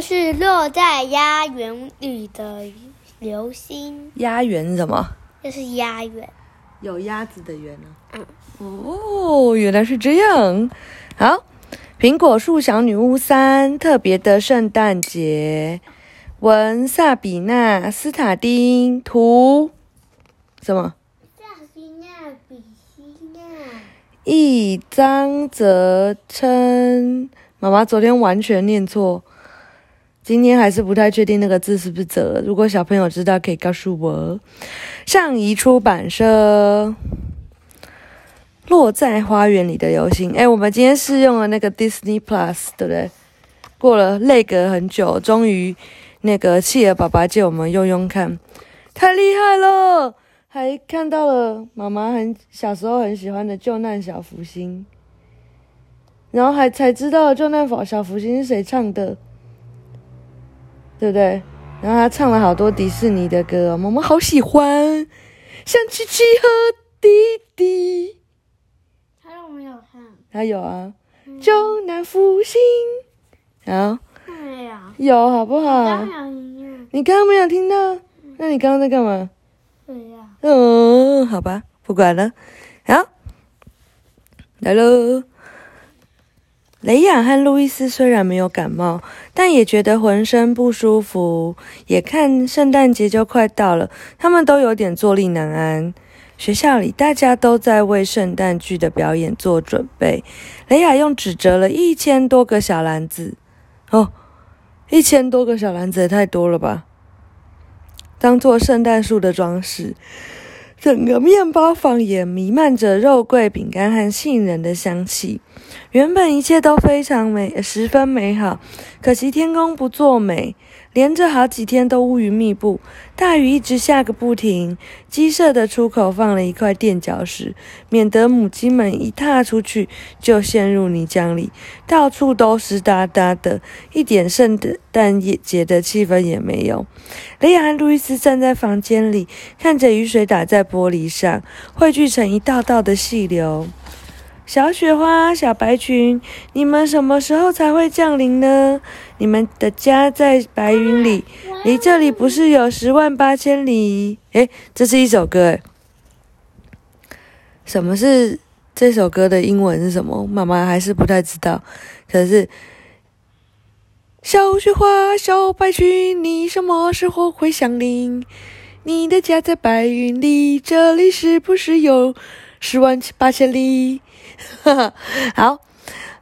故事落在鸭园里的流星，鸭园是什么？就是鸭园。有鸭子的园呢、嗯，哦，原来是这样。好，苹果树小女巫三特别的圣诞节，文萨比娜斯塔丁图什么？萨西娜比西娜，一张则称，妈妈昨天完全念错，今天还是不太确定那个字是不是“则”。如果小朋友知道，可以告诉我。上移出版社，落在花园里的流星。哎，我们今天试用了那个 Disney Plus，对不对？过了累隔很久，终于那个企鹅爸爸借我们用用看，太厉害了！还看到了妈妈很小时候很喜欢的救难小福星，然后还才知道救难小福星是谁唱的，对不对？然后他唱了好多迪士尼的歌、哦，妈妈好喜欢，像七七和弟弟。他有没有看？还有啊，江南福星，好没有。有好不好。你刚刚没有听到？那你刚刚在干嘛？对呀。嗯，好吧，不管了。好，来喽。雷亚和路易斯虽然没有感冒，但也觉得浑身不舒服。眼看圣诞节就快到了，他们都有点坐立难安。学校里大家都在为圣诞剧的表演做准备。雷亚用纸折了一千多个小篮子，哦，一千多个小篮子也太多了吧！当做圣诞树的装饰。整个面包房也弥漫着肉桂、饼干和杏仁的香气。原本一切都非常美，十分美好。可惜天公不作美，连着好几天都乌云密布，大雨一直下个不停。鸡舍的出口放了一块垫脚石，免得母鸡们一踏出去就陷入泥浆里，到处都湿哒哒的，一点圣诞节的气氛也没有。雷亚和路易斯站在房间里，看着雨水打在玻璃上，汇聚成一道道的细流。小雪花、小白裙，你们什么时候才会降临呢？你们的家在白云里，离这里不是有十万八千里？诶，这是一首歌诶。什么是这首歌的英文是什么？妈妈还是不太知道。可是，小雪花、小白裙，你什么时候会降临？你的家在白云里，这里是不是有十万八千里？好，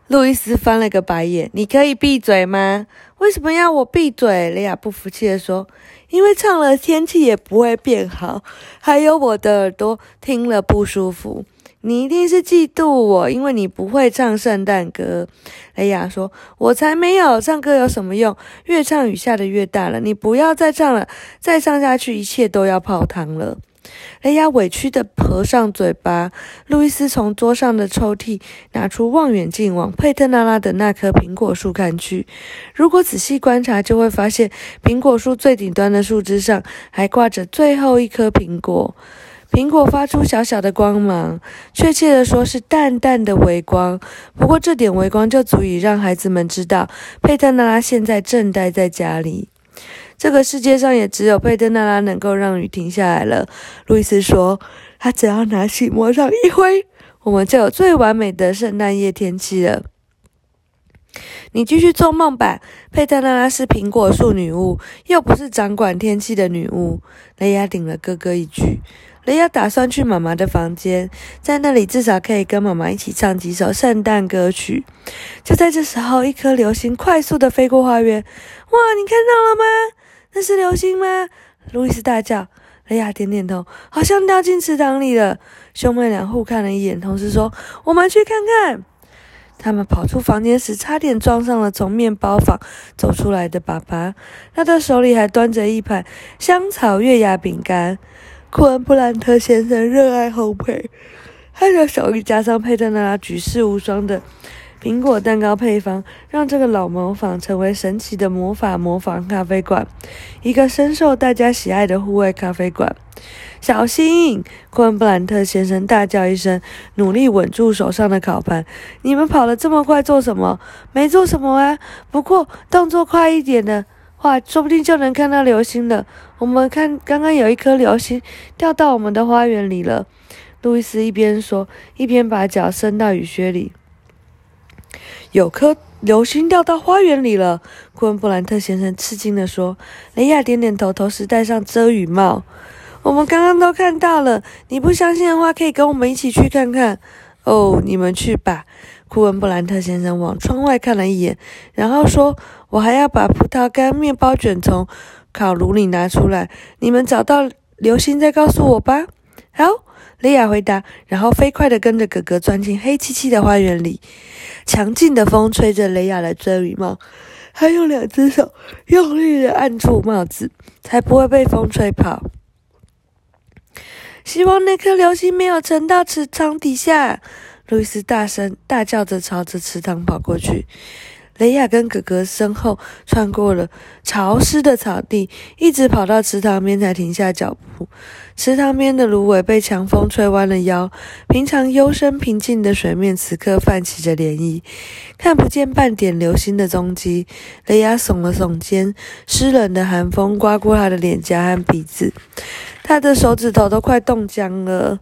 路易斯翻了个白眼。你可以闭嘴吗？为什么要我闭嘴？雷亚不服气地说：“因为唱了天气也不会变好，还有我的耳朵听了不舒服。你一定是嫉妒我，因为你不会唱圣诞歌。”雷亚说：“我才没有，唱歌有什么用？越唱雨下的越大了。你不要再唱了，再唱下去一切都要泡汤了。”雷亚委屈地合上嘴巴。路易斯从桌上的抽屉拿出望远镜，往佩特纳拉的那棵苹果树看去。如果仔细观察，就会发现苹果树最顶端的树枝上还挂着最后一颗苹果。苹果发出小小的光芒，确切地说是淡淡的微光。不过这点微光就足以让孩子们知道，佩特纳拉现在正待在家里。这个世界上也只有佩特纳拉能够让雨停下来了。路易斯说：“他只要拿起魔杖一挥，我们就有最完美的圣诞夜天气了。”你继续做梦吧。佩特纳拉是苹果树女巫，又不是掌管天气的女巫。雷亚顶了哥哥一句。雷亚打算去妈妈的房间，在那里至少可以跟妈妈一起唱几首圣诞歌曲。就在这时候，一颗流星快速的飞过花园。哇，你看到了吗？那是流星吗？路易斯大叫。雷亚点点头，好像掉进池塘里了。兄妹俩互看了一眼，同时说：“我们去看看。”他们跑出房间时，差点撞上了从面包房走出来的爸爸。他的手里还端着一盘香草月牙饼干。库恩布兰特先生热爱烘焙，他的手里加上佩特纳拉举世无双的苹果蛋糕配方让这个老模仿成为神奇的魔法模仿咖啡馆，一个深受大家喜爱的户外咖啡馆。小心！昆布兰特先生大叫一声，努力稳住手上的烤盘。你们跑得这么快做什么？没做什么啊。不过动作快一点的话，说不定就能看到流星了。我们看，刚刚有一颗流星掉到我们的花园里了。路易斯一边说，一边把脚伸到雨靴里。有颗流星掉到花园里了，库恩布兰特先生吃惊地说。雷亚点点头，同时戴上遮雨帽。我们刚刚都看到了，你不相信的话，可以跟我们一起去看看。哦，你们去吧。库恩布兰特先生往窗外看了一眼，然后说：“我还要把葡萄干面包卷从烤炉里拿出来。你们找到流星再告诉我吧。”好，雷亚回答，然后飞快地跟着哥哥钻进黑漆漆的花园里。强劲的风吹着雷亚的遮雨帽，他用两只手用力地按住帽子，才不会被风吹跑。希望那颗流星没有沉到池塘底下。路易斯大声大叫着朝着池塘跑过去。雷亚跟哥哥身后穿过了潮湿的草地，一直跑到池塘边才停下脚步。池塘边的芦苇被强风吹弯了腰，平常幽深平静的水面此刻泛起着涟漪，看不见半点流星的踪迹。雷亚耸了耸肩，湿冷的寒风刮过他的脸颊和鼻子，他的手指头都快冻僵了。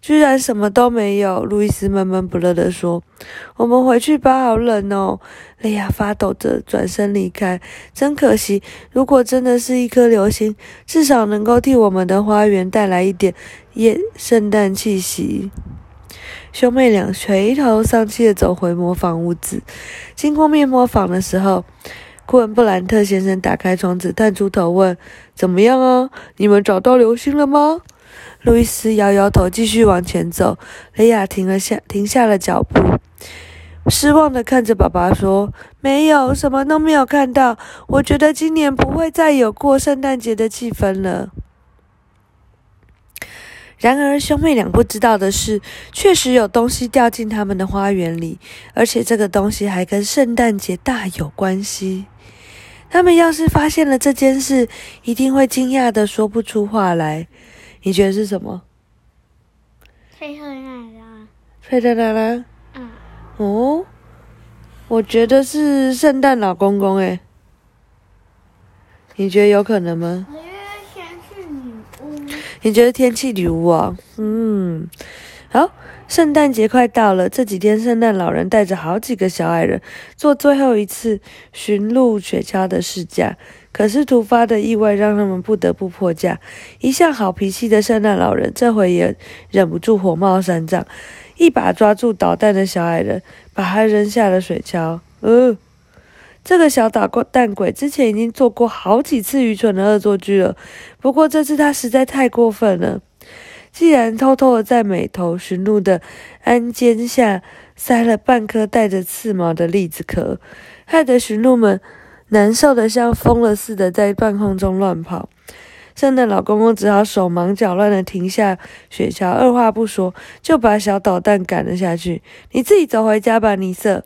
居然什么都没有，路易斯闷闷不乐地说：“我们回去吧，好冷哦。”雷亚发抖着转身离开。真可惜，如果真的是一颗流星，至少能够替我们的花园带来一点夜圣诞气息。兄妹俩垂头丧气地走回磨坊屋子。经过面膜坊的时候，库恩布兰特先生打开窗子，探出头问：“怎么样啊？你们找到流星了吗？”路易斯摇摇头，继续往前走。雷亚停了下，停下了脚步，失望的看着爸爸说：“没有，什么都没有看到。我觉得今年不会再有过圣诞节的气氛了。”然而，兄妹俩不知道的是，确实有东西掉进他们的花园里，而且这个东西还跟圣诞节大有关系。他们要是发现了这件事，一定会惊讶的说不出话来。你觉得是什么？佩特奶奶。佩特奶奶。嗯。哦，我觉得是圣诞老公公诶。你觉得有可能吗？我觉得天气女巫。你觉得天气女巫啊？嗯，好，圣诞节快到了，这几天圣诞老人带着好几个小矮人做最后一次巡路雪橇的试驾。可是突发的意外让他们不得不破价。一向好脾气的圣诞老人这回也忍不住火冒三丈，一把抓住捣蛋的小矮人，把他扔下了水桥。呃，这个小捣蛋鬼之前已经做过好几次愚蠢的恶作剧了，不过这次他实在太过分了。既然偷偷的在美头驯鹿的鞍肩下塞了半颗带着刺毛的栗子壳，害得驯鹿们。难受的像疯了似的在半空中乱跑，圣诞老公公只好手忙脚乱的停下雪橇，二话不说就把小捣蛋赶了下去。你自己走回家吧，尼瑟。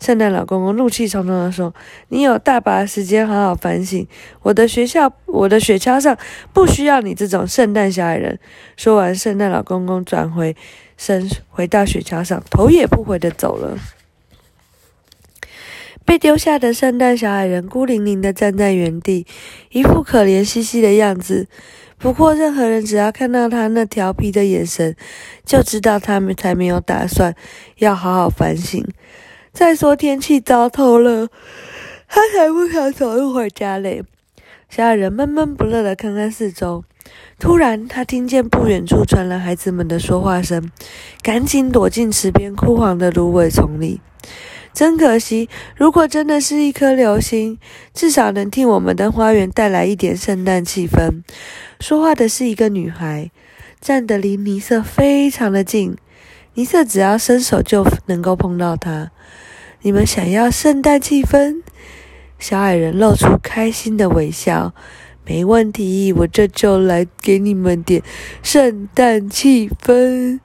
圣诞老公公怒气冲冲的说：“你有大把时间好好反省。我的学校，我的雪橇上不需要你这种圣诞小矮人。”说完，圣诞老公公转回身，回到雪橇上，头也不回的走了。被丢下的圣诞小矮人孤零零的站在原地，一副可怜兮兮的样子。不过，任何人只要看到他那调皮的眼神，就知道他们才没有打算要好好反省。再说天气糟透了，他才不想走路回家嘞。小矮人闷闷不乐地看看四周，突然他听见不远处传来孩子们的说话声，赶紧躲进池边枯黄的芦苇丛里。真可惜，如果真的是一颗流星，至少能替我们的花园带来一点圣诞气氛。说话的是一个女孩，站得离尼瑟非常的近，尼瑟只要伸手就能够碰到她。你们想要圣诞气氛？小矮人露出开心的微笑。没问题，我这就来给你们点圣诞气氛。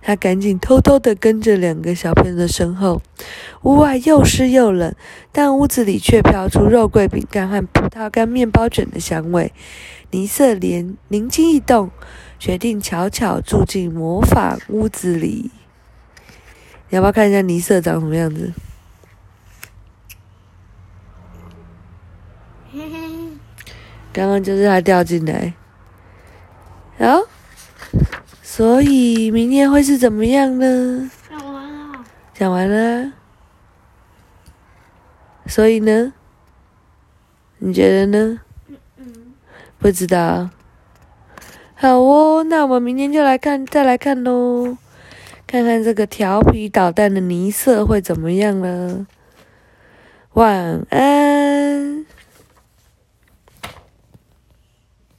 他赶紧偷偷的跟着两个小朋友的身后。屋外又湿又冷，但屋子里却飘出肉桂饼干和葡萄干面包卷的香味。尼瑟连灵机一动，决定悄悄住进魔法屋子里。你要不要看一下尼瑟长什么样子？刚刚就是他掉进来，啊，所以明天会是怎么样呢？讲完了。讲完了，所以呢？你觉得呢？嗯。不知道。好哦，那我们明天就来看，再来看喽，看看这个调皮捣蛋的泥色会怎么样呢。晚安。